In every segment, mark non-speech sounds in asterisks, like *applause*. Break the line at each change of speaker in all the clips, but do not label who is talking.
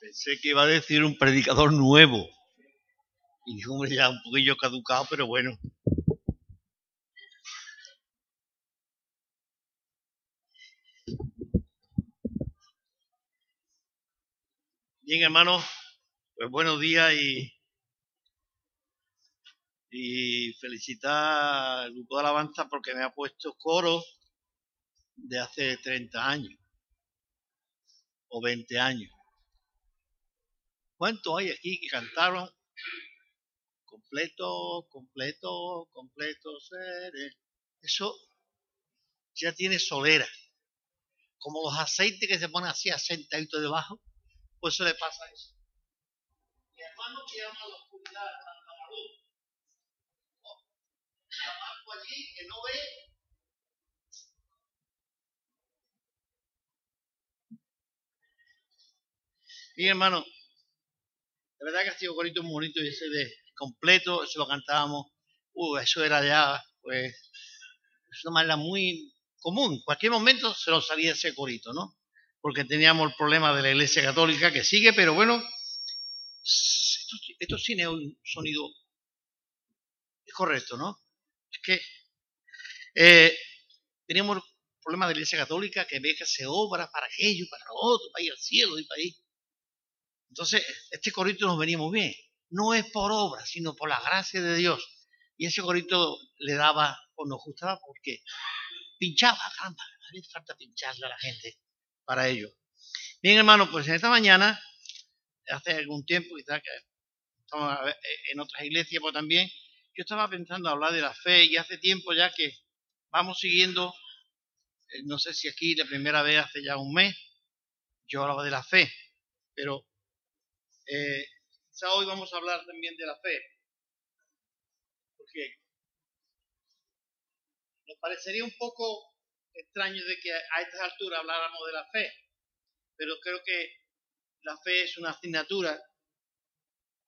Pensé que iba a decir un predicador nuevo. Y hombre, ya un poquillo caducado, pero bueno. Bien, hermanos, pues buenos días y, y felicitar al grupo de alabanza porque me ha puesto coro de hace 30 años o 20 años. ¿Cuántos hay aquí que cantaron completo, completo, completo seré? Eso ya tiene solera. Como los aceites que se ponen así asentaditos debajo, pues se le pasa eso. Mi hermano que llama a la oscuridad, luz. Allí que no ve Mi hermano, la verdad que ha sido corito muy bonito y ese de completo, eso lo cantábamos, uh, eso era ya, pues, es una manera muy común. En cualquier momento se nos salía ese corito, ¿no? Porque teníamos el problema de la Iglesia Católica que sigue, pero bueno, esto, esto tiene un sonido es correcto, ¿no? Es que eh, teníamos el problema de la Iglesia Católica que ve que se obra para aquello, para lo otro, para ir al cielo y para ir. Entonces, este corito nos venía muy bien. No es por obra, sino por la gracia de Dios. Y ese corito le daba, o nos gustaba porque pinchaba, caramba, hace falta pincharle a la gente para ello. Bien, hermano, pues en esta mañana, hace algún tiempo, quizás que estamos en otras iglesias, pues también, yo estaba pensando hablar de la fe y hace tiempo ya que vamos siguiendo, eh, no sé si aquí la primera vez hace ya un mes, yo hablaba de la fe, pero eh, hoy vamos a hablar también de la fe, porque nos parecería un poco extraño de que a estas alturas habláramos de la fe, pero creo que la fe es una asignatura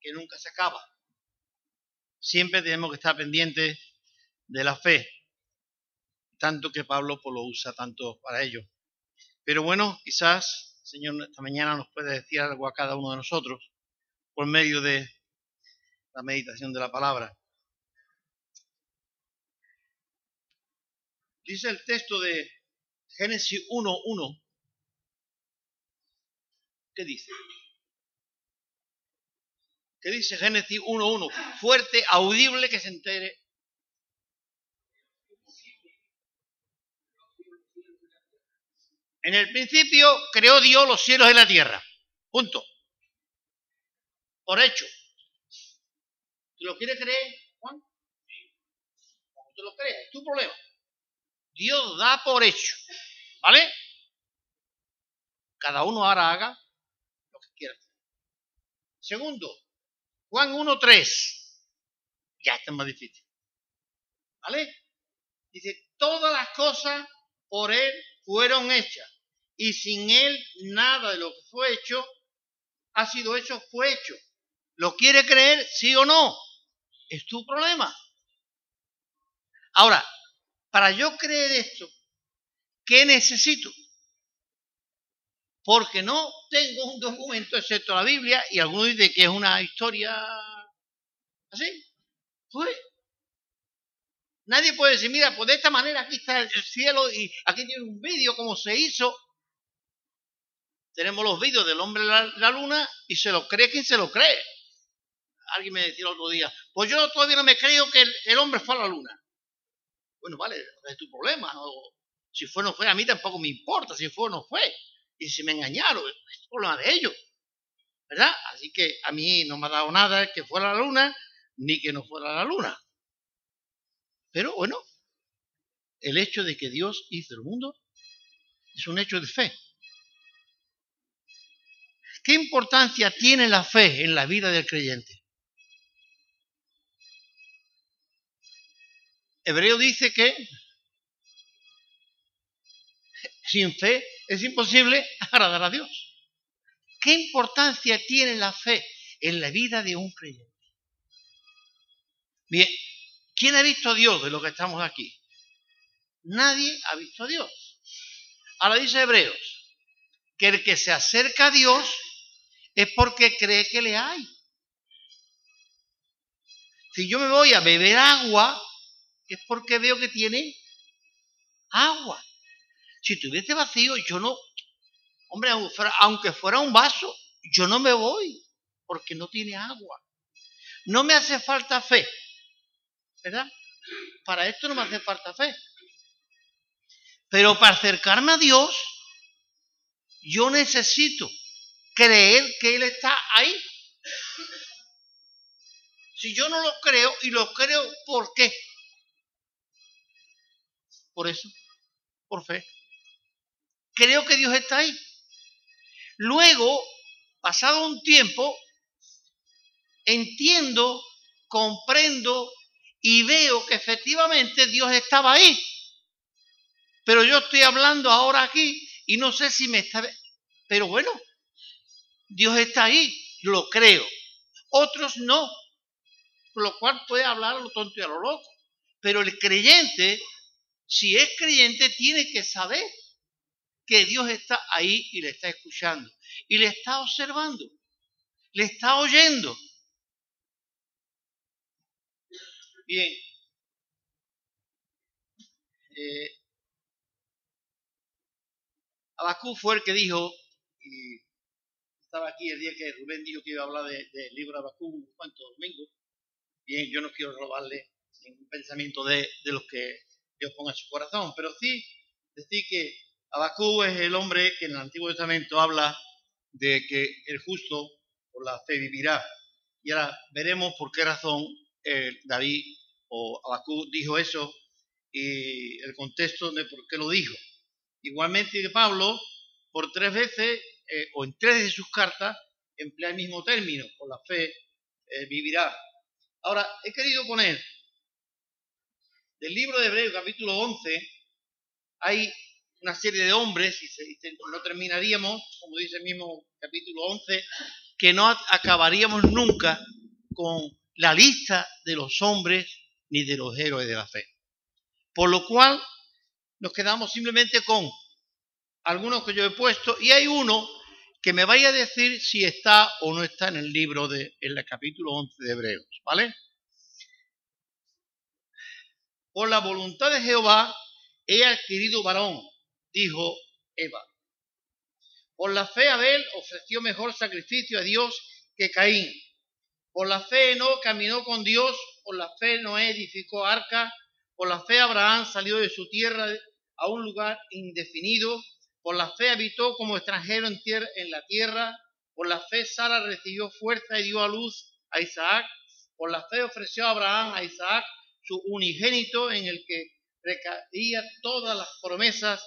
que nunca se acaba. Siempre tenemos que estar pendientes de la fe, tanto que Pablo pues, lo usa tanto para ello. Pero bueno, quizás el Señor esta mañana nos puede decir algo a cada uno de nosotros por medio de la meditación de la palabra. Dice el texto de Génesis 1.1. ¿Qué dice? ¿Qué dice Génesis 1.1? Fuerte, audible, que se entere. En el principio creó Dios los cielos y la tierra. Punto por hecho. ¿Tú lo quieres creer, Juan? ¿Cómo tú lo crees? Es tu problema. Dios da por hecho. ¿Vale? Cada uno ahora haga lo que quiera. Segundo, Juan 1.3. Ya está más difícil. ¿Vale? Dice, todas las cosas por Él fueron hechas. Y sin Él nada de lo que fue hecho ha sido hecho, fue hecho. ¿Lo quiere creer, sí o no? Es tu problema. Ahora, para yo creer esto, ¿qué necesito? Porque no tengo un documento excepto la Biblia y algunos dicen que es una historia así. Pues nadie puede decir, mira, pues de esta manera aquí está el cielo y aquí tiene un vídeo como se hizo. Tenemos los vídeos del hombre de la luna y se lo cree quien se lo cree alguien me decía el otro día, pues yo todavía no me creo que el, hombre fue a la luna. Bueno, vale, es tu problema. si fue o no fue, a mí tampoco me importa si fue o no fue. Y si me engañaron, es problema de ellos. ¿Verdad? Así que a mí no me ha dado nada que fuera a la luna, ni que no fuera a la luna. Pero bueno, el hecho de que Dios hizo el mundo es un hecho de fe. ¿Qué importancia tiene la fe en la vida del creyente? Hebreo dice que sin fe es imposible *laughs* agradar a Dios. ¿Qué importancia tiene la fe en la vida de un creyente? Bien, ¿quién ha visto a Dios de lo que estamos aquí? Nadie ha visto a Dios. Ahora dice Hebreos que el que se acerca a Dios es porque cree que le hay. Si yo me voy a beber agua, es porque veo que tiene agua. Si tuviese vacío, yo no, hombre, aunque fuera un vaso, yo no me voy porque no tiene agua. No me hace falta fe, ¿verdad? Para esto no me hace falta fe. Pero para acercarme a Dios, yo necesito creer que Él está ahí. Si yo no lo creo y lo creo, ¿por qué? Por eso, por fe. Creo que Dios está ahí. Luego, pasado un tiempo, entiendo, comprendo y veo que efectivamente Dios estaba ahí. Pero yo estoy hablando ahora aquí y no sé si me está... Pero bueno, Dios está ahí, lo creo. Otros no, por lo cual puede hablar a lo tonto y a lo loco. Pero el creyente, si es creyente, tiene que saber que Dios está ahí y le está escuchando. Y le está observando. Le está oyendo. Bien. Eh, Abacú fue el que dijo, y estaba aquí el día que Rubén dijo que iba a hablar del libro de Abacú, ¿cuántos domingos? Bien, yo no quiero robarle ningún pensamiento de, de los que Dios ponga en su corazón, pero sí decir que Abacú es el hombre que en el Antiguo Testamento habla de que el justo por la fe vivirá. Y ahora veremos por qué razón eh, David o Abacú dijo eso y el contexto de por qué lo dijo. Igualmente que Pablo, por tres veces eh, o en tres de sus cartas, emplea el mismo término, por la fe eh, vivirá. Ahora, he querido poner del libro de Hebreo, capítulo 11, hay una serie de hombres, y no terminaríamos, como dice el mismo capítulo 11, que no acabaríamos nunca con la lista de los hombres ni de los héroes de la fe. Por lo cual nos quedamos simplemente con algunos que yo he puesto y hay uno que me vaya a decir si está o no está en el libro de, en el capítulo 11 de Hebreos, ¿vale? Por la voluntad de Jehová he adquirido varón, dijo Eva. Por la fe Abel ofreció mejor sacrificio a Dios que Caín. Por la fe no caminó con Dios, por la fe Noé edificó arca, por la fe Abraham salió de su tierra a un lugar indefinido por la fe habitó como extranjero en, la tierra. Por la fe Sara recibió fuerza y dio a luz a Isaac. Por la fe ofreció Abraham a Isaac su unigénito en el que recaía todas las promesas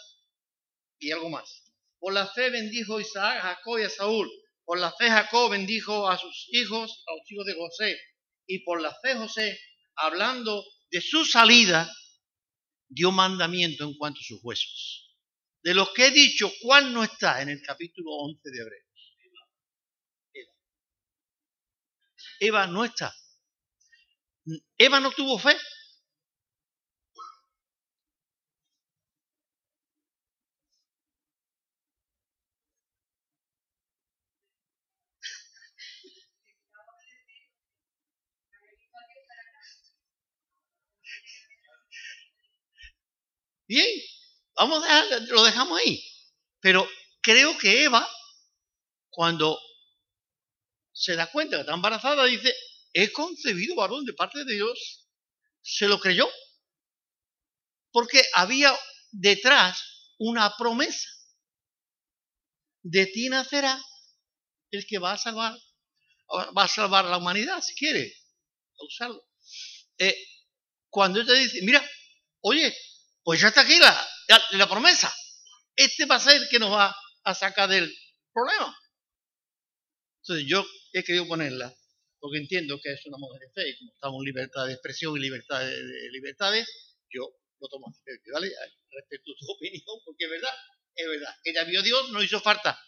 y algo más. Por la fe bendijo Isaac a Jacob y a Saúl. Por la fe Jacob bendijo a sus hijos, a los hijos de José. Y por la fe José, hablando de su salida, dio mandamiento en cuanto a sus huesos de lo que he dicho, ¿cuál no está en el capítulo 11 de Hebreos? Eva. Eva no está. Eva no tuvo fe. Bien, Vamos a dejar, lo dejamos ahí. Pero creo que Eva, cuando se da cuenta que está embarazada, dice, he concebido varón de parte de Dios. Se lo creyó. Porque había detrás una promesa. De ti nacerá el que va a salvar, va a salvar la humanidad, si quiere, usarlo. Eh, cuando te dice, mira, oye, pues ya está aquí la, la, promesa. Este va a ser el que nos va a sacar del problema. Entonces yo he querido ponerla porque entiendo que es una mujer de fe y como estamos en libertad de expresión y libertad de, libertades, yo lo tomo así, ¿vale? Respeto tu *laughs* opinión porque es verdad, es verdad. Ella vio a Dios, no hizo falta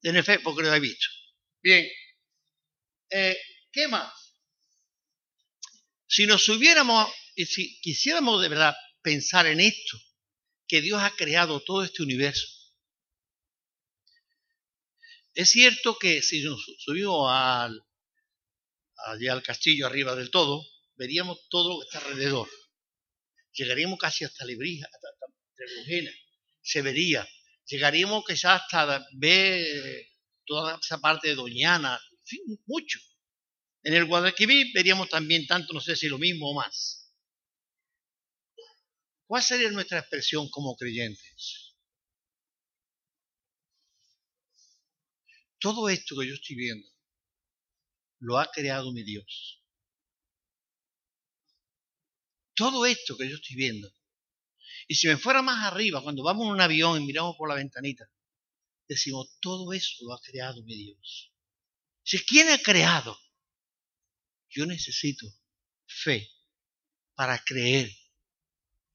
tener fe porque lo ha visto. Bien, eh, ¿qué más? Si nos hubiéramos, y si quisiéramos de verdad pensar en esto, que Dios ha creado todo este universo. Es cierto que si nos subimos al, allá al castillo arriba del todo, veríamos todo lo que está alrededor. Llegaríamos casi hasta Lebrija, hasta, hasta Se vería. Llegaríamos quizás hasta ver toda esa parte de Doñana, mucho. En el Guadalquivir veríamos también tanto, no sé si lo mismo o más. ¿Cuál sería nuestra expresión como creyentes? Todo esto que yo estoy viendo lo ha creado mi Dios. Todo esto que yo estoy viendo. Y si me fuera más arriba, cuando vamos en un avión y miramos por la ventanita, decimos, todo eso lo ha creado mi Dios. Si ¿quién ha creado? Yo necesito fe para creer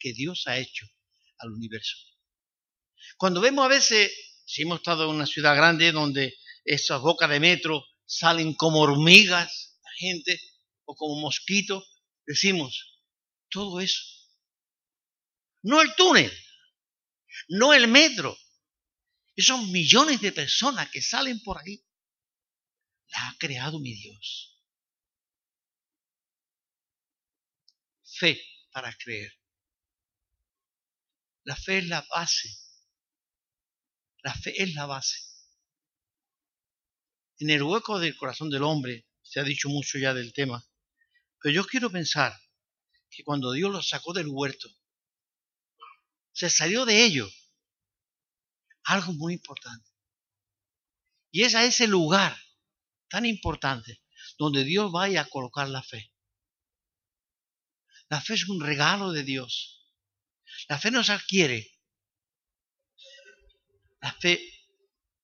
que Dios ha hecho al universo. Cuando vemos a veces, si hemos estado en una ciudad grande donde esas bocas de metro salen como hormigas, la gente, o como mosquitos, decimos, todo eso. No el túnel, no el metro, esos millones de personas que salen por ahí, la ha creado mi Dios. Fe para creer. La fe es la base. La fe es la base. En el hueco del corazón del hombre, se ha dicho mucho ya del tema, pero yo quiero pensar que cuando Dios lo sacó del huerto, se salió de ello algo muy importante. Y es a ese lugar tan importante donde Dios vaya a colocar la fe. La fe es un regalo de Dios. La fe no se adquiere. La fe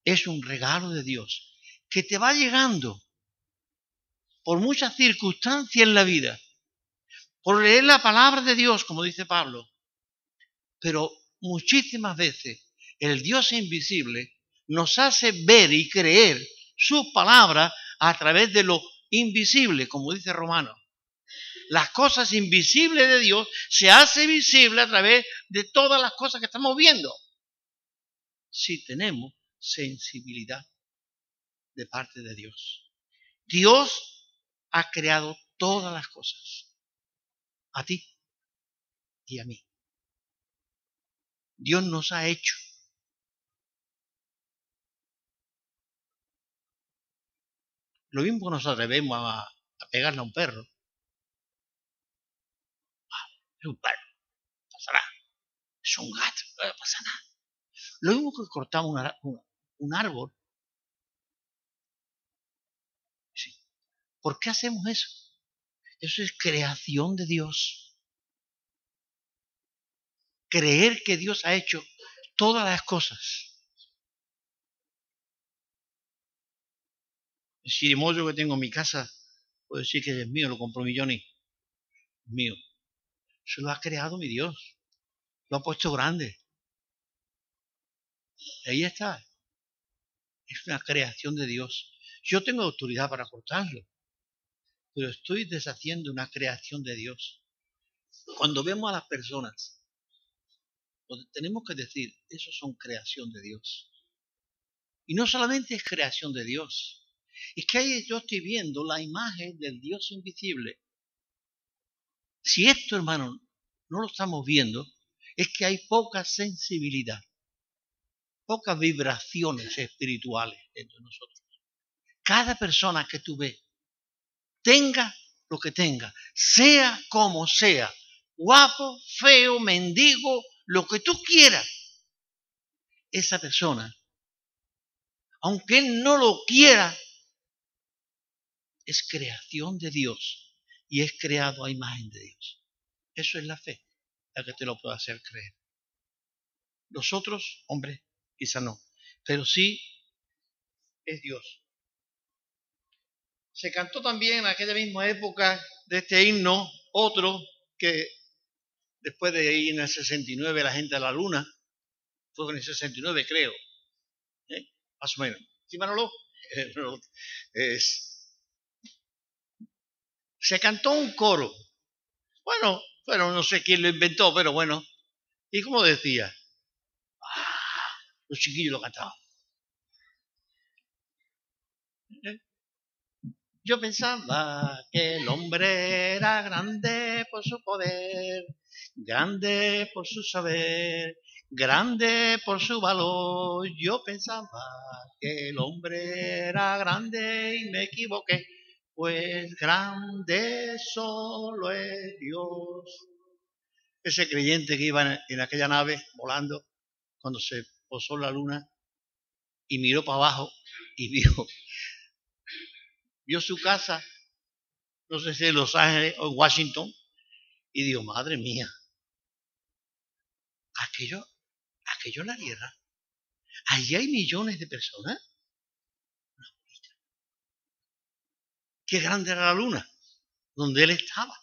es un regalo de Dios que te va llegando por muchas circunstancias en la vida, por leer la palabra de Dios, como dice Pablo, pero muchísimas veces el Dios invisible, nos hace ver y creer su palabra a través de lo invisible, como dice Romano. Las cosas invisibles de Dios se hace visible a través de todas las cosas que estamos viendo. Si tenemos sensibilidad de parte de Dios. Dios ha creado todas las cosas. A ti y a mí. Dios nos ha hecho Lo mismo que nos atrevemos a, pegarle a un perro. Es un perro, no pasa nada. Es un gato, no pasa nada. Lo mismo que cortamos un árbol. ¿Por qué hacemos eso? Eso es creación de Dios. Creer que Dios ha hecho todas las cosas. El chirimoyo que tengo en mi casa, puedo decir que es mío, lo compró mi. Mío. Se lo ha creado mi Dios. Lo ha puesto grande. Ahí está. Es una creación de Dios. Yo tengo autoridad para cortarlo, pero estoy deshaciendo una creación de Dios. Cuando vemos a las personas, tenemos que decir, eso son creación de Dios. Y no solamente es creación de Dios, es que ahí yo estoy viendo la imagen del Dios invisible. Si esto, hermano, no lo estamos viendo, es que hay poca sensibilidad, pocas vibraciones espirituales entre nosotros. Cada persona que tú ves, tenga lo que tenga, sea como sea, guapo, feo, mendigo, lo que tú quieras, esa persona, aunque él no lo quiera, es creación de Dios y es creado a imagen de Dios. Eso es la fe, la que te lo puede hacer creer. Nosotros, hombre, quizá no, pero sí es Dios. Se cantó también en aquella misma época de este himno otro que después de ir en el 69 la gente a la luna, fue en el 69 creo, ¿eh? más o menos. ¿Sí, Manolo? *laughs* Es se cantó un coro. Bueno, bueno, no sé quién lo inventó, pero bueno. ¿Y cómo decía? Ah, los chiquillos lo cantaban. Yo pensaba que el hombre era grande por su poder, grande por su saber, grande por su valor. Yo pensaba que el hombre era grande y me equivoqué, pues grande solo es Dios. Ese creyente que iba en aquella nave volando cuando se posó la luna y miró para abajo y *laughs* vio vio su casa, no sé si en Los Ángeles o en Washington, y dijo, madre mía, aquello, aquello la tierra, allí hay millones de personas. Qué grande era la luna, donde él estaba,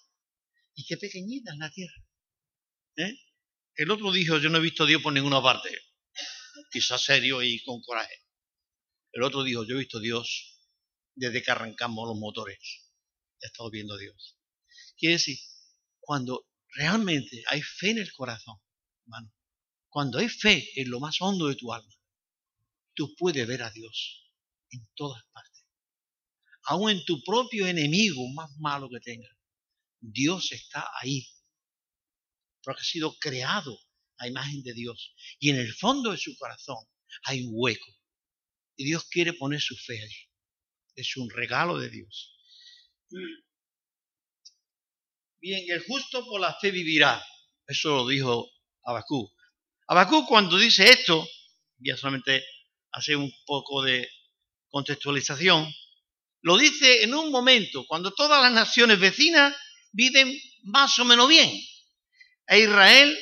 y qué pequeñita es la tierra. ¿eh? El otro dijo, yo no he visto a Dios por ninguna parte, quizás serio y con coraje. El otro dijo, yo he visto a Dios desde que arrancamos los motores. He estado viendo a Dios. Quiere decir, cuando realmente hay fe en el corazón, hermano, cuando hay fe en lo más hondo de tu alma, tú puedes ver a Dios en todas partes. Aún en tu propio enemigo más malo que tenga, Dios está ahí. Porque ha sido creado a imagen de Dios. Y en el fondo de su corazón hay un hueco. Y Dios quiere poner su fe allí es un regalo de Dios. Bien, el justo por la fe vivirá. Eso lo dijo Abacú. Abacú cuando dice esto, ya solamente hace un poco de contextualización, lo dice en un momento cuando todas las naciones vecinas viven más o menos bien. E Israel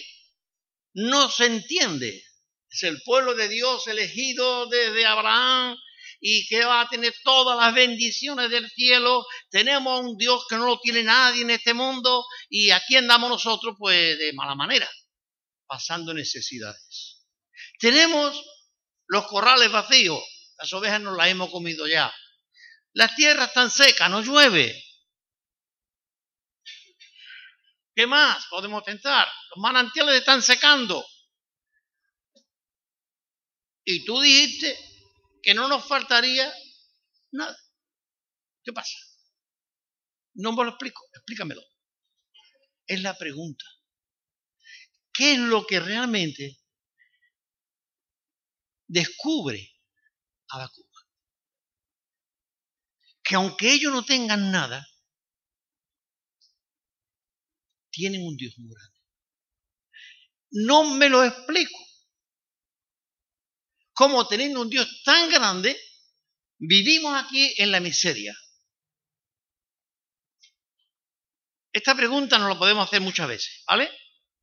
no se entiende. Es el pueblo de Dios elegido desde Abraham y que va a tener todas las bendiciones del cielo. Tenemos un Dios que no lo tiene nadie en este mundo y aquí andamos nosotros pues de mala manera, pasando necesidades. Tenemos los corrales vacíos, las ovejas nos las hemos comido ya. Las tierras están secas, no llueve. ¿Qué más podemos pensar? Los manantiales están secando. Y tú dijiste que no nos faltaría nada. ¿Qué pasa? No me lo explico, explícamelo. Es la pregunta. ¿Qué es lo que realmente descubre la Cuba? Que aunque ellos no tengan nada, tienen un Dios muy grande. No me lo explico cómo teniendo un Dios tan grande, vivimos aquí en la miseria. Esta pregunta nos la podemos hacer muchas veces, ¿vale?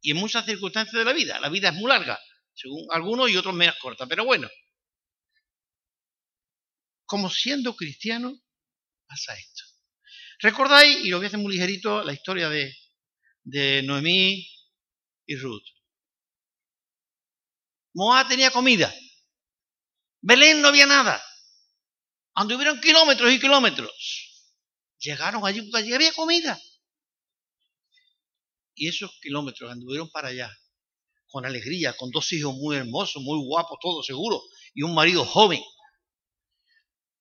Y en muchas circunstancias de la vida. La vida es muy larga, según algunos y otros menos corta, pero bueno. Como siendo cristiano, pasa esto. ¿Recordáis, y lo voy a hacer muy ligerito, la historia de, de Noemí y Ruth? Moab tenía comida, Belén no había nada. Anduvieron kilómetros y kilómetros. Llegaron allí porque allí había comida. Y esos kilómetros anduvieron para allá con alegría, con dos hijos muy hermosos, muy guapos, todo seguro, y un marido joven.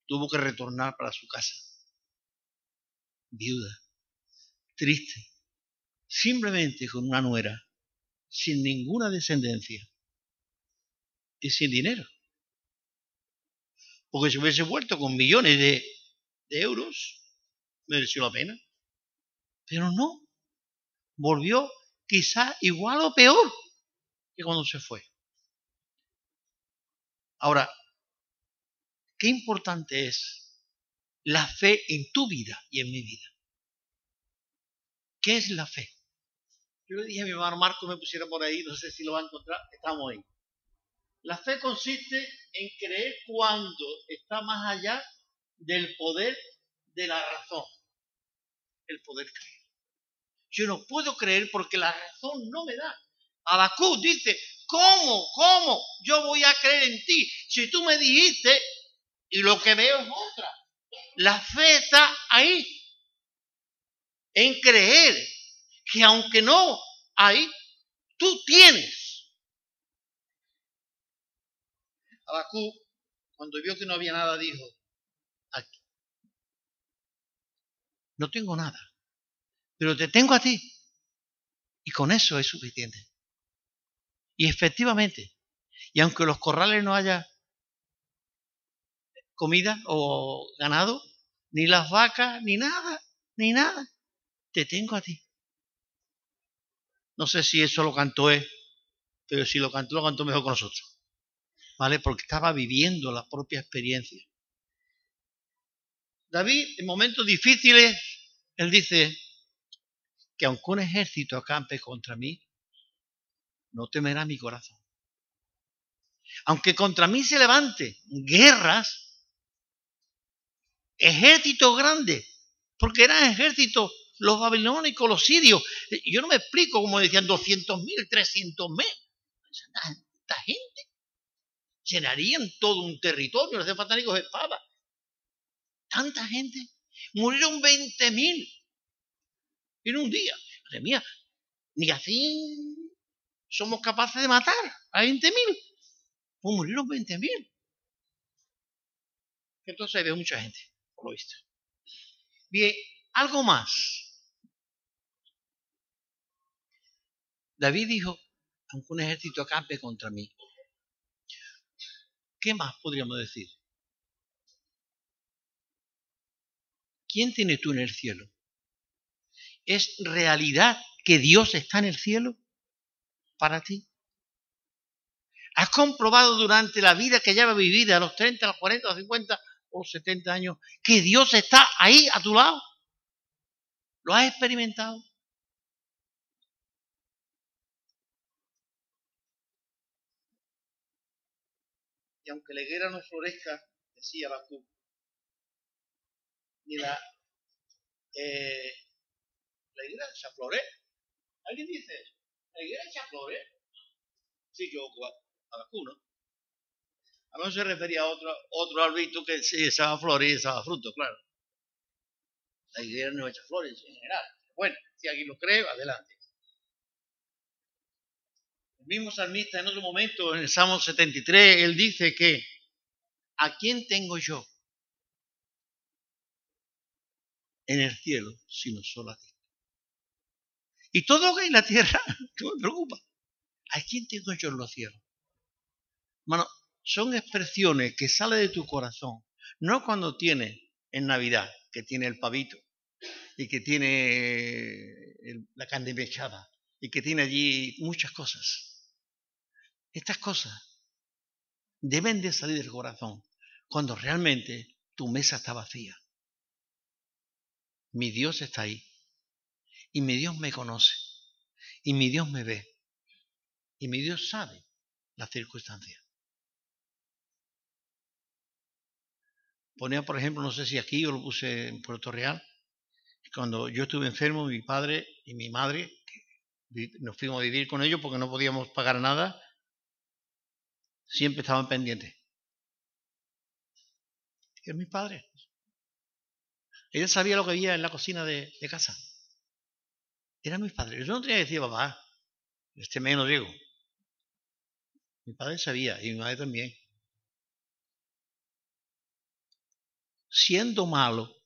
Tuvo que retornar para su casa. Viuda, triste, simplemente con una nuera, sin ninguna descendencia y sin dinero porque si hubiese vuelto con millones de, euros, mereció la pena. Pero no, volvió quizá igual o peor que cuando se fue. Ahora, qué importante es la fe en tu vida y en mi vida. ¿Qué es la fe? Yo le dije a mi hermano Marco me pusiera por ahí, no sé si lo va a encontrar, estamos ahí. La fe consiste en creer cuando está más allá del poder de la razón. El poder creer. Yo no puedo creer porque la razón no me da. Abacú dice, ¿cómo? ¿Cómo? Yo voy a creer en ti. Si tú me dijiste y lo que veo es otra. La fe está ahí. En creer que aunque no hay, tú tienes Abacú, cuando vio que no había nada, dijo, aquí, no tengo nada, pero te tengo a ti. Y con eso es suficiente. Y efectivamente, y aunque los corrales no haya comida o ganado, ni las vacas, ni nada, ni nada, te tengo a ti. No sé si eso lo cantó él, pero si lo cantó, lo cantó mejor con nosotros. ¿Vale? Porque estaba viviendo la propia experiencia. David, en momentos difíciles, él dice que aunque un ejército acampe contra mí, no temerá mi corazón. Aunque contra mí se levante guerras, ejércitos grandes, porque eran ejércitos los babilónicos, los sirios. Yo no me explico cómo decían 200 mil, 300 mil. Esta gente llenarían todo un territorio, fatánicos de espada. Tanta gente. Murieron 20 mil en un día. Madre mía, ni así somos capaces de matar a 20 mil. Pues murieron 20 mil. Entonces hay mucha gente, lo visto. Bien, algo más. David dijo, aunque un ejército acampe contra mí. ¿Qué más podríamos decir? ¿Quién tienes tú en el cielo? ¿Es realidad que Dios está en el cielo para ti? ¿Has comprobado durante la vida que lleva vivida, a los 30, a los 40, a los 50 o 70 años, que Dios está ahí a tu lado? ¿Lo has experimentado? y aunque la higuera no florezca, decía Bakú, ni la, eh, la higuera se. ¿Alguien dice? ¿La higuera se flore? Sí, yo Bakú, ¿no? A menos se refería a otro, otro que se echaba flores y echaba fruto, claro. La higuera no echa flores en general. Bueno, si alguien lo cree, adelante. El mismo salmista en otro momento, en el Salmo 73, él dice que, ¿a quién tengo yo en el cielo sino solo a ti? Y todo lo que hay en la tierra, *laughs* no me preocupa. ¿A quién tengo yo en los cielos? Bueno, son expresiones que salen de tu corazón, no cuando tienes en Navidad, que tiene el pavito y que tiene la carne mechada y que tiene allí muchas cosas. Estas cosas deben de salir del corazón cuando realmente tu mesa está vacía. Mi Dios está ahí. Y mi Dios me conoce. Y mi Dios me ve. Y mi Dios sabe las circunstancias. Ponía, por ejemplo, no sé si aquí o lo puse en Puerto Real, cuando yo estuve enfermo, mi padre y mi madre, nos fuimos a vivir con ellos porque no podíamos pagar nada, siempre estaban pendientes. Es mi padre. Ella sabía lo que había en la cocina de, casa. Era mi padre. Yo no tenía que decir, papá, este menos Diego. Mi padre sabía y mi madre también. Siendo malo,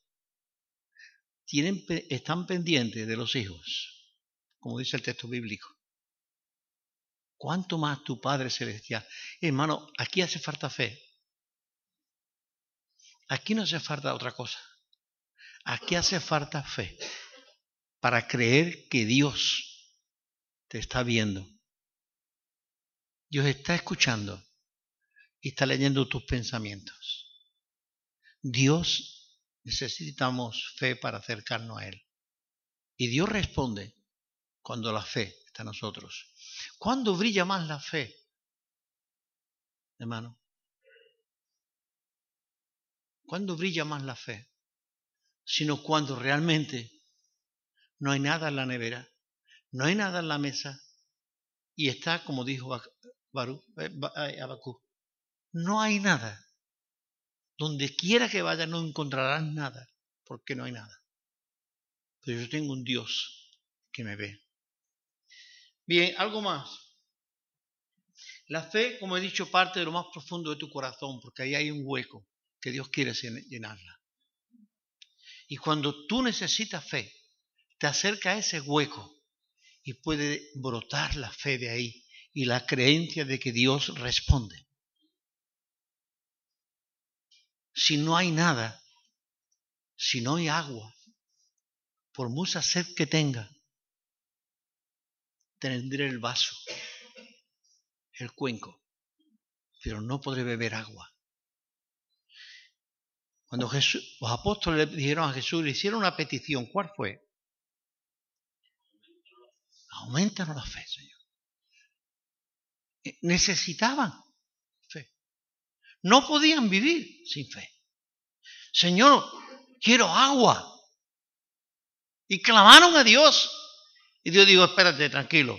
tienen, están pendientes de los hijos, como dice el texto bíblico. ¿Cuánto más tu Padre Celestial? Hermano, aquí hace falta fe. Aquí no hace falta otra cosa. Aquí hace falta fe para creer que Dios te está viendo. Dios está escuchando y está leyendo tus pensamientos. Dios necesitamos fe para acercarnos a Él. Y Dios responde cuando la fe está en nosotros. ¿Cuándo brilla más la fe? Hermano. ¿Cuándo brilla más la fe? Sino cuando realmente no hay nada en la nevera, no hay nada en la mesa y está, como dijo eh, eh, Abacú, no hay nada. Donde quiera que vaya no encontrarás nada, porque no hay nada. Pero yo tengo un Dios que me ve. Bien, algo más. La fe, como he dicho, parte de lo más profundo de tu corazón, porque ahí hay un hueco que Dios quiere llenarla. Y cuando tú necesitas fe, te acerca a ese hueco y puede brotar la fe de ahí y la creencia de que Dios responde. Si no hay nada, si no hay agua, por mucha sed que tenga, tendré el vaso, el cuenco, pero no podré beber agua. Cuando Jesús, los apóstoles le dijeron a Jesús, le hicieron una petición, ¿cuál fue? Aumentanos la fe, Señor. Eh, necesitaban. No podían vivir sin fe. Señor, quiero agua. Y clamaron a Dios. Y Dios dijo, espérate, tranquilo.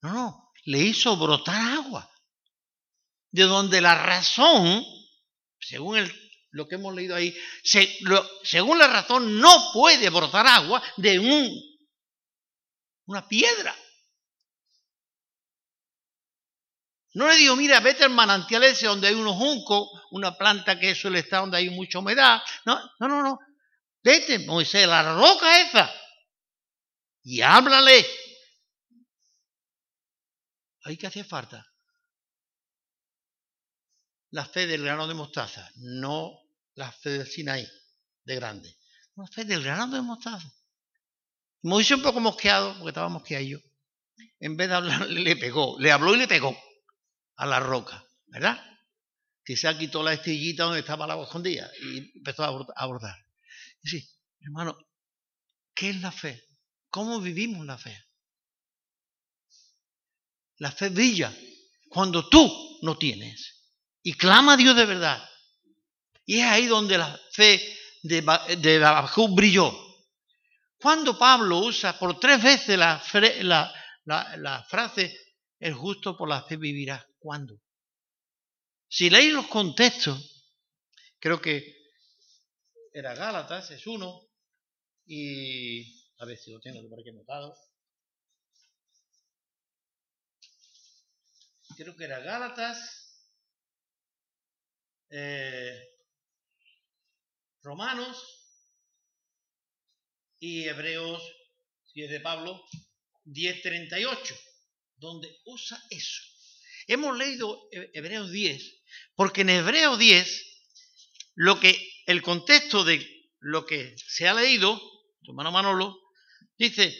No, no, le hizo brotar agua. De donde la razón, según el, lo que hemos leído ahí, según la razón no puede brotar agua de un, una piedra. No le digo, mira, vete al manantial ese donde hay unos juncos, una planta que suele estar donde hay mucha humedad. No, no, no, no. Vete, Moisés, la roca esa. Y háblale. Ahí que hace falta. La fe del grano de mostaza, no la fe del Sinaí, de grande. La fe del grano de mostaza. Moisés un poco mosqueado, porque estaba mosqueado. En vez de hablarle, le pegó. Le habló y le pegó a la roca, ¿verdad? Quizá quitó la estillita donde estaba el agua escondida y empezó a abordar. Y sí, hermano, ¿qué es la fe? ¿Cómo vivimos la fe? La fe brilla cuando tú no tienes y clama a Dios de verdad. Y es ahí donde la fe de, de brilló. Cuando Pablo usa por tres veces la, la, la frase, el justo por la fe vivirá. ¿Cuándo? Si leéis los contextos, creo que era Gálatas, es uno, y a ver si lo tengo por aquí anotado. Creo que era Gálatas, eh, Romanos y Hebreos, si es de Pablo, 10.38, donde usa eso. Hemos leído Hebreos 10, porque en Hebreos 10, lo que, el contexto de lo que se ha leído, tu hermano Manolo, dice,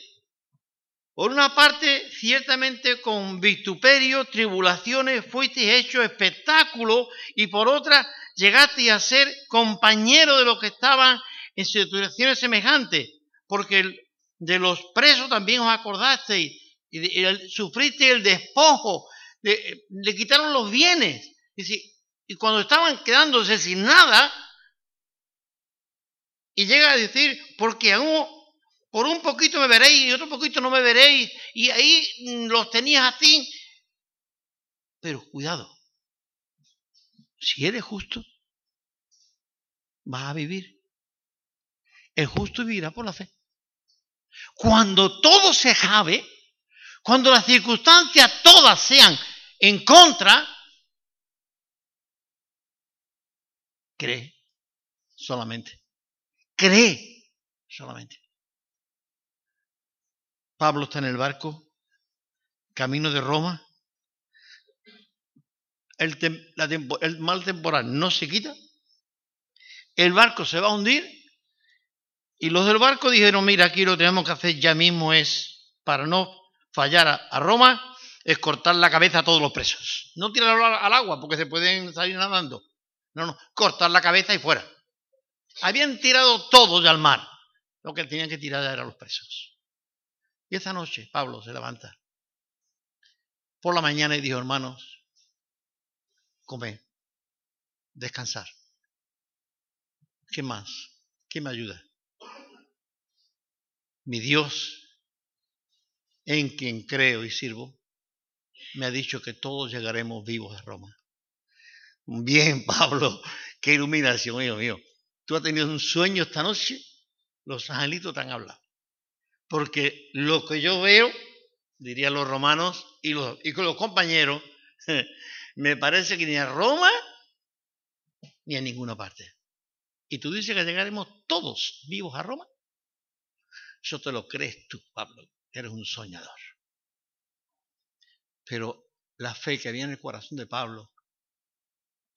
por una parte, ciertamente con vituperio, tribulaciones, fuisteis hecho espectáculo, y por otra, llegasteis a ser compañero de los que estaban en situaciones semejantes, porque de los presos también os acordasteis, y, y sufristeis el despojo le, quitaron los bienes. Y, y cuando estaban quedándose sin nada, y llega a decir, porque aún por un poquito me veréis y otro poquito no me veréis, y ahí mm, los tenías así. Pero cuidado, si eres justo, vas a vivir. El justo vivirá por la fe. Cuando todo se jabe, cuando las circunstancias todas sean en contra, cree solamente. Cree solamente. Pablo está en el barco, camino de Roma. El, el, mal temporal no se quita. El barco se va a hundir. Y los del barco dijeron, mira, aquí lo tenemos que hacer ya mismo es, para no fallar a Roma, es cortar la cabeza a todos los presos. No tirarlo al agua porque se pueden salir nadando. No, no, cortar la cabeza y fuera. Habían tirado todos al mar. Lo que tenían que tirar eran los presos. Y esa noche Pablo se levanta por la mañana y dijo, hermanos, comer, descansar. ¿Qué más? ¿Qué me ayuda? Mi Dios, en quien creo y sirvo, me ha dicho que todos llegaremos vivos a Roma. Bien, *laughs* Pablo, qué iluminación, hijo mío. Tú has tenido un sueño esta noche, los angelitos te han hablado. Porque lo que yo veo, dirían los romanos y, los, con los compañeros, *laughs* me parece que ni a Roma ni a ninguna parte. y tú dices que llegaremos todos vivos a Roma. Eso te lo crees tú, Pablo. Eres un soñador. Pero la fe que había en el corazón de Pablo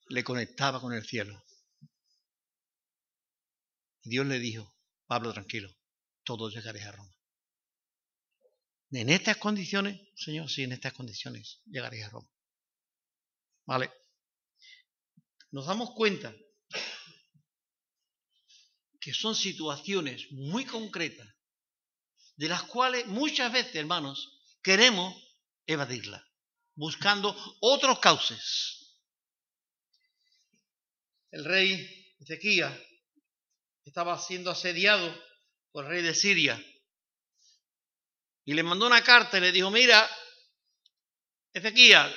le conectaba con el cielo. Y Dios le dijo, Pablo, tranquilo, todos llegaréis a Roma. En estas condiciones, Señor, sí, en estas condiciones llegaréis a Roma. Vale. Nos damos cuenta que son situaciones muy concretas, de las cuales muchas veces, hermanos, queremos evadirlas, buscando otros cauces. El rey Ezequías estaba siendo asediado por el rey de Siria y le mandó una carta y le dijo, mira, Ezequías,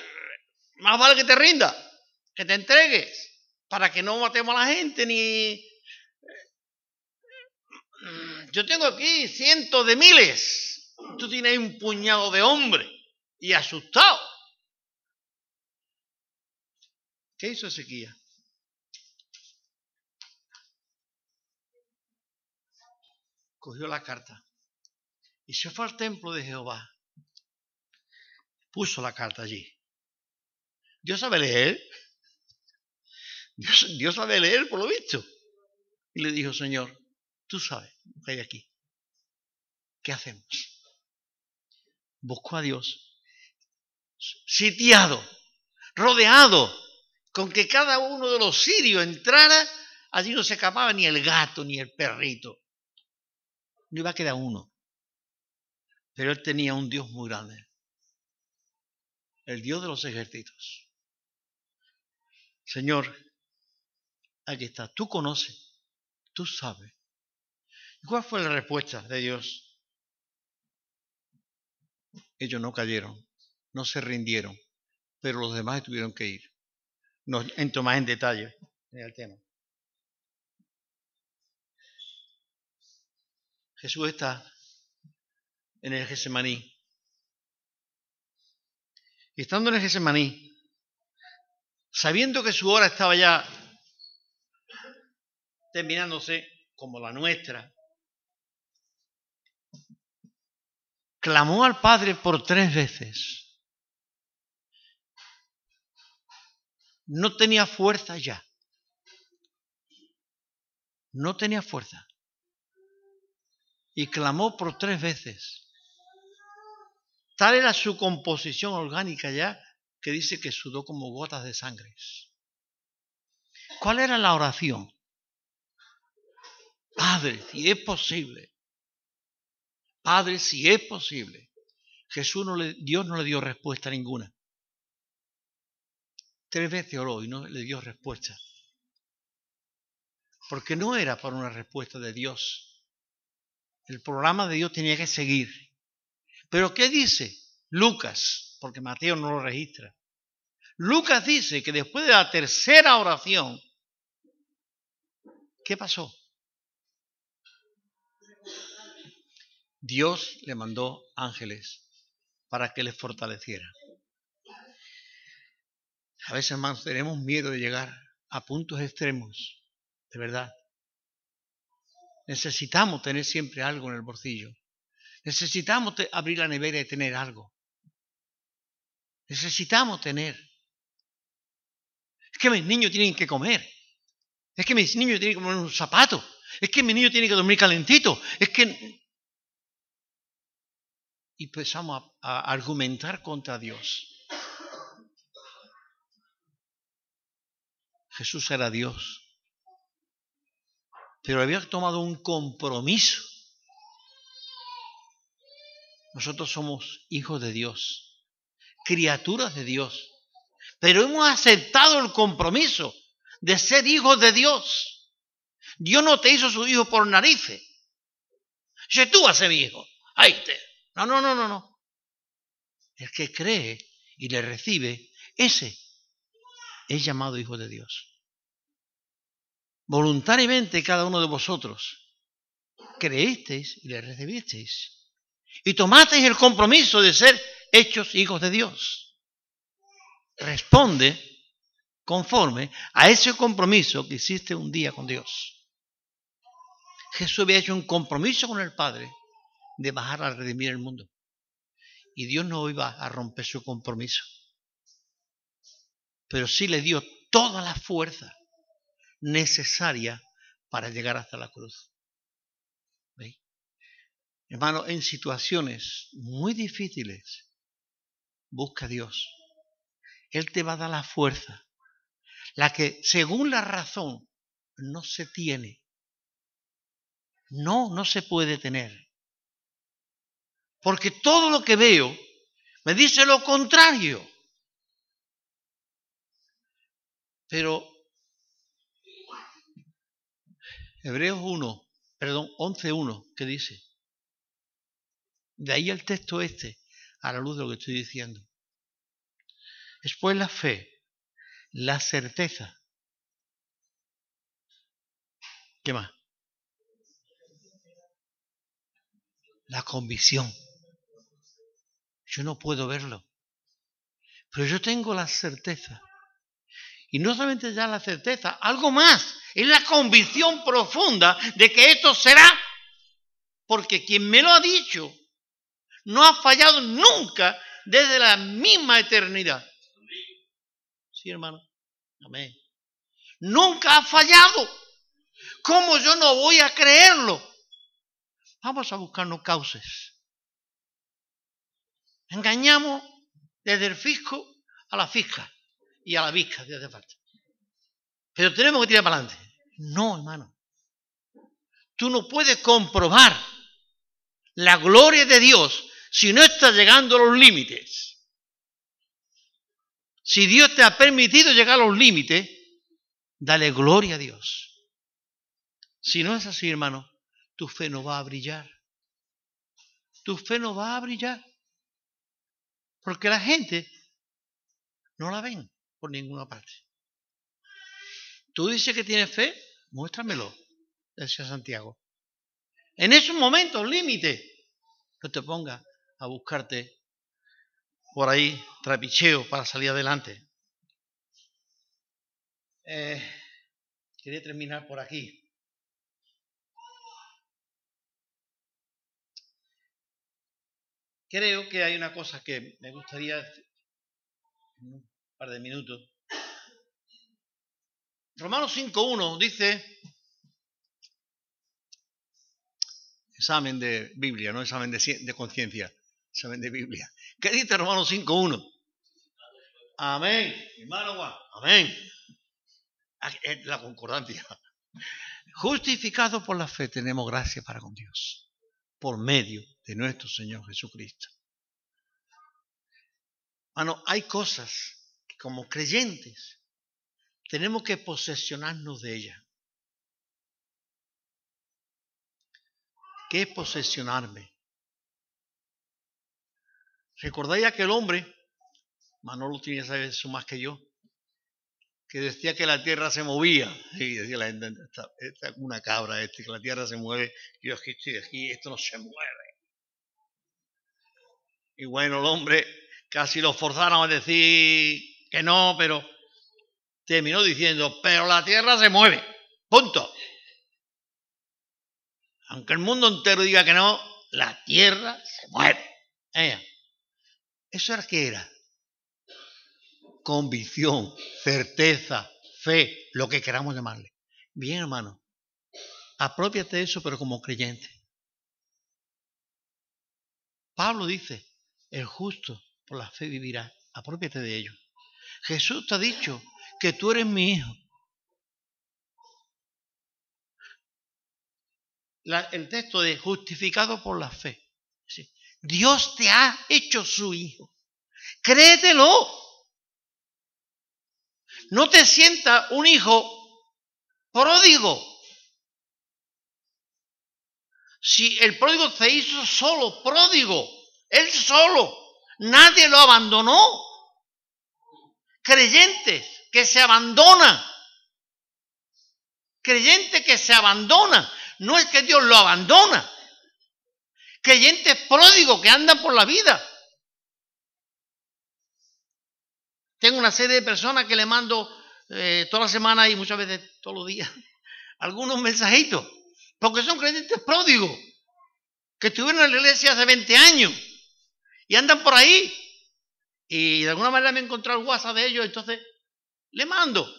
más vale que te rinda, que te entregues, para que no matemos a la gente ni... Yo tengo aquí cientos de miles, tú tienes un puñado de hombres y asustado. ¿Qué hizo Ezequías? Cogió la carta y se fue al templo de Jehová. Puso la carta allí. Dios sabe leer. Dios, sabe leer, por lo visto. Y le dijo, Señor, tú sabes lo que hay aquí. ¿Qué hacemos? Buscó a Dios, sitiado, rodeado, con que cada uno de los sirios entrara, allí no se escapaba ni el gato ni el perrito. No iba a quedar uno. Pero él tenía un Dios muy grande. El Dios de los ejércitos. Señor, aquí está. Tú conoces. Tú sabes. ¿Cuál fue la respuesta de Dios? Ellos no cayeron, no se rindieron, pero los demás tuvieron que ir. No entro más en detalle en el tema. Jesús está en el Gesemaní. Y estando en el Gesemaní, sabiendo que su hora estaba ya terminándose como la nuestra, clamó al Padre por tres veces. No tenía fuerza ya. No tenía fuerza. Y clamó por tres veces. Tal era su composición orgánica ya que dice que sudó como gotas de sangre. ¿Cuál era la oración? Padre, si es posible. Padre, si es posible. Jesús no le, Dios no le dio respuesta ninguna. Tres veces oró y no le dio respuesta. Porque no era para una respuesta de Dios. El programa de Dios tenía que seguir. Pero ¿qué dice Lucas? Porque Mateo no lo registra. Lucas dice que después de la tercera oración, ¿qué pasó? Dios le mandó ángeles para que les fortaleciera. A veces, hermanos, tenemos miedo de llegar a puntos extremos, de verdad. Necesitamos tener siempre algo en el bolsillo. Necesitamos abrir la nevera y tener algo. Necesitamos tener. Es que mis niños tienen que comer. Es que mis niños tienen que comer un zapato. Es que mis niños tienen que dormir calentito. Es que... Y empezamos a argumentar contra Dios. Jesús era Dios. Pero había tomado un compromiso nosotros somos hijos de Dios, criaturas de Dios, pero hemos aceptado el compromiso de ser hijos de Dios. Dios no te hizo su hijo por narices. Si tú ser mi hijo, ahí te. No, no, no, no, no. El que cree y le recibe, ese es llamado hijo de Dios. Voluntariamente cada uno de vosotros creísteis y le recibisteis y tomasteis el compromiso de ser hechos hijos de Dios. Responde conforme a ese compromiso que hiciste un día con Dios. Jesús había hecho un compromiso con el Padre de bajar a redimir el mundo. Y Dios no iba a romper su compromiso. Pero sí le dio toda la fuerza necesaria para llegar hasta la cruz. ¿Veis? Hermano, en situaciones muy difíciles, busca a Dios. Él te va a dar la fuerza, la que según la razón no se tiene. No, no se puede tener. Porque todo lo que veo me dice lo contrario. Pero Hebreos 1, perdón, 11.1, ¿qué dice? De ahí el texto este, a la luz de lo que estoy diciendo. Después la fe, la certeza. ¿Qué más? La convicción. Yo no puedo verlo, pero yo tengo la certeza. Y no solamente ya la certeza, algo más, es la convicción profunda de que esto será, porque quien me lo ha dicho no ha fallado nunca desde la misma eternidad. Sí, hermano. Amén. Nunca ha fallado. ¿Cómo yo no voy a creerlo? Vamos a buscarnos causas. Engañamos desde el fisco a la fisca y a la visca, si hace falta. Pero tenemos que tirar para adelante. No, hermano. Tú no puedes comprobar la gloria de Dios si no estás llegando a los límites. Si Dios te ha permitido llegar a los límites, dale gloria a Dios. Si no es así, hermano, tu fe no va a brillar. Tu fe no va a brillar. Porque la gente no la ven por ninguna parte. Tú dices que tienes fe, muéstramelo, decía Santiago. En esos momentos, límite, no te pongas a buscarte por ahí trapicheo para salir adelante. Eh, quería terminar por aquí. Creo que hay una cosa que me gustaría par de minutos. Romanos 5.1 dice, examen de Biblia, no examen de, de conciencia, examen de Biblia. ¿Qué dice Romanos 5.1? Amén. Hermano. Amén. La concordancia. Justificado por la fe tenemos gracia para con Dios. Por medio de nuestro Señor Jesucristo. Hermano, hay cosas como creyentes tenemos que posesionarnos de ellas. ¿Qué es posesionarme? ¿Recordáis aquel hombre? Manolo tiene que saber eso más que yo. Que decía que la tierra se movía. Y decía la gente, esta, es una cabra, este, que la tierra se mueve. Yo aquí estoy aquí, esto no se mueve. Y bueno, el hombre casi lo forzaron a decir que no, pero terminó diciendo, pero la tierra se mueve. Punto. Aunque el mundo entero diga que no, la tierra se mueve. ¿Eh? ¿Eso era qué era? Convicción, certeza, fe, lo que queramos llamarle. Bien, hermano, apropiate de eso, pero como creyente. Pablo dice, el justo por la fe vivirá. Apropiate de ello. Jesús te ha dicho que tú eres mi hijo. el texto de justificado por la fe. Dios te ha hecho su hijo. Créetelo. No te sienta un hijo pródigo. Si el pródigo se hizo solo, pródigo, él solo, nadie lo abandonó. Creyentes que se abandonan. Creyente que se abandona. No es que Dios lo abandona creyentes pródigos que andan por la vida. Tengo una serie de personas que le mando eh, toda la semana y muchas veces todos los días *laughs* algunos mensajitos Porque son creyentes pródigos, que estuvieron en la iglesia hace 20 años y andan por ahí. Y de alguna manera me he encontrado el WhatsApp de ellos, entonces le mando.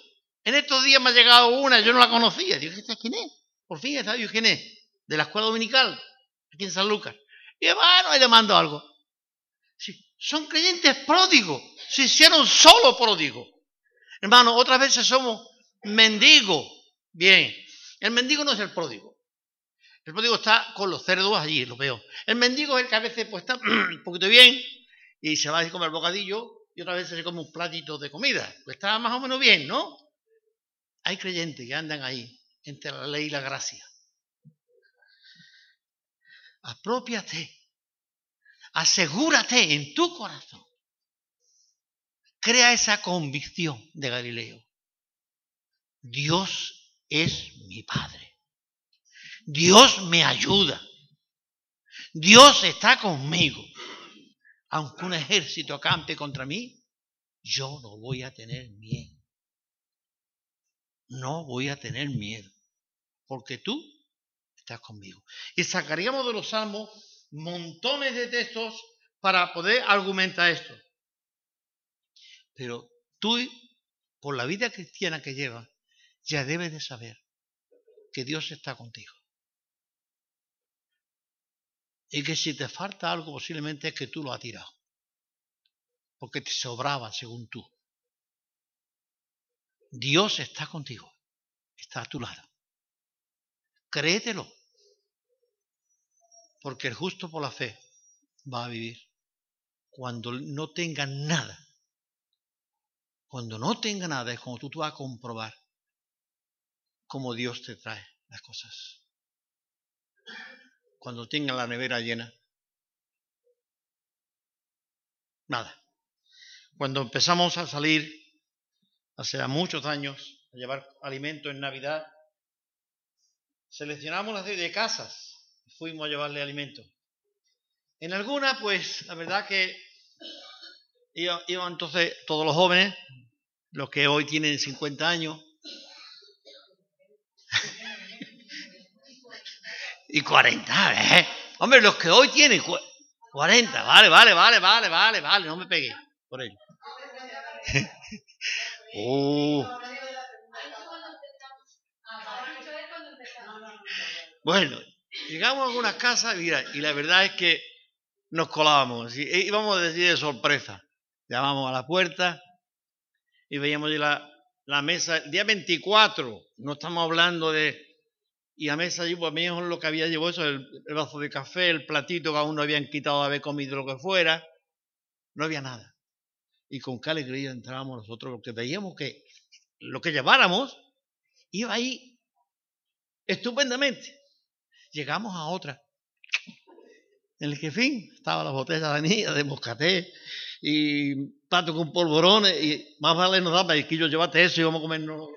En estos días me ha llegado una, yo no la conocía. Digo, ¿esta quién es? Por fin, ¿esta quién es? De la escuela dominical, aquí en San Lucas. Y bueno, le mando algo. Sí, son creyentes pródigos, se hicieron solo pródigos. Hermano, otras veces somos mendigos. Bien, el mendigo no es el pródigo. El pródigo está con los cerdos allí, lo veo. El mendigo es el que a veces pues, está *clears throat* un poquito bien y se va a comer bocadillo y otra vez se come un platito de comida. Pues está más o menos bien, ¿no? Hay creyentes que andan ahí entre la ley y la gracia. Apropiate. Asegúrate en tu corazón. Crea esa convicción de Galileo. Dios es mi Padre. Dios me ayuda. Dios está conmigo. Aunque un ejército acampe contra mí, yo no voy a tener miedo. No voy a tener miedo. Porque tú estás conmigo. Y sacaríamos de los salmos montones de textos para poder argumentar esto. Pero tú, por la vida cristiana que llevas, ya debes de saber que Dios está contigo. Y que si te falta algo, posiblemente es que tú lo has tirado. Porque te sobraba según tú. Dios está contigo. Está a tu lado. Créetelo. Porque el justo por la fe va a vivir. Cuando no tenga nada. Cuando no tenga nada es cuando tú, tú vas a comprobar cómo Dios te trae las cosas cuando tenga la nevera llena? Nada. Cuando empezamos a salir, hace muchos años, a llevar alimento en Navidad, seleccionamos serie de casas fuimos a llevarle alimento. En algunas, pues, la verdad que iban entonces todos los jóvenes, los que hoy tienen 50 años, y 40, ¿eh? Hombre, los que hoy tienen 40, vale, vale, vale, vale, vale, vale, no me pegué por ello. *laughs* Uh. Bueno, llegamos a algunas casas mira, y la verdad es que nos colábamos, y íbamos a decir de sorpresa. Llamamos a la puerta y veíamos la, la mesa, el día 24, no estamos hablando de y a mesa allí, pues a mí lo que había llevado eso, el, vaso de café, el platito que aún no habían quitado de haber comido lo que fuera, no había nada. Y con qué alegría entrábamos nosotros, porque veíamos que lo que lleváramos iba ahí estupendamente. Llegamos a otra, en el que, fin, estaba la botella de anilla, de moscaté, y plato con polvorones, y más vale nos daba, y que yo llevaste eso y vamos a comernos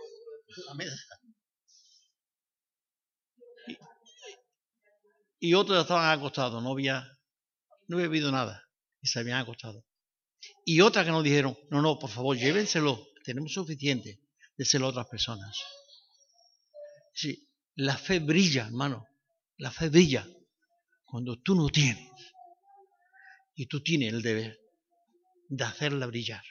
la mesa. Y otros estaban acostados, no había, no había habido nada y se habían acostado. Y otras que nos dijeron, no, no, por favor, llévenselo, tenemos suficiente, déselo a otras personas. Sí, la fe brilla, hermano, la fe brilla cuando tú no tienes y tú tienes el deber de hacerla brillar.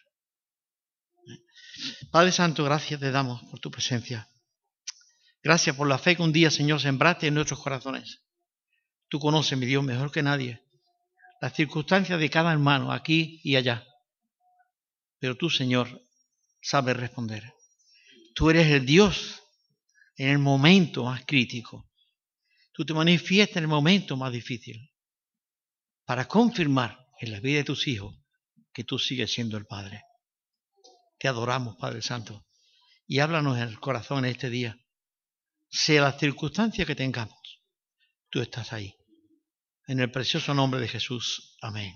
Padre Santo, gracias te damos por tu presencia. Gracias por la fe que un día, Señor, sembraste en nuestros corazones. Tú conoces, mi Dios, mejor que nadie las circunstancias de cada hermano aquí y allá. Pero tú, Señor, sabes responder. Tú eres el Dios en el momento más crítico. Tú te manifiestas en el momento más difícil para confirmar en la vida de tus hijos que tú sigues siendo el Padre. Te adoramos, Padre Santo, y háblanos en el corazón en este día. Sea la circunstancia que tengamos, tú estás ahí. En el precioso nombre de Jesús. Amén.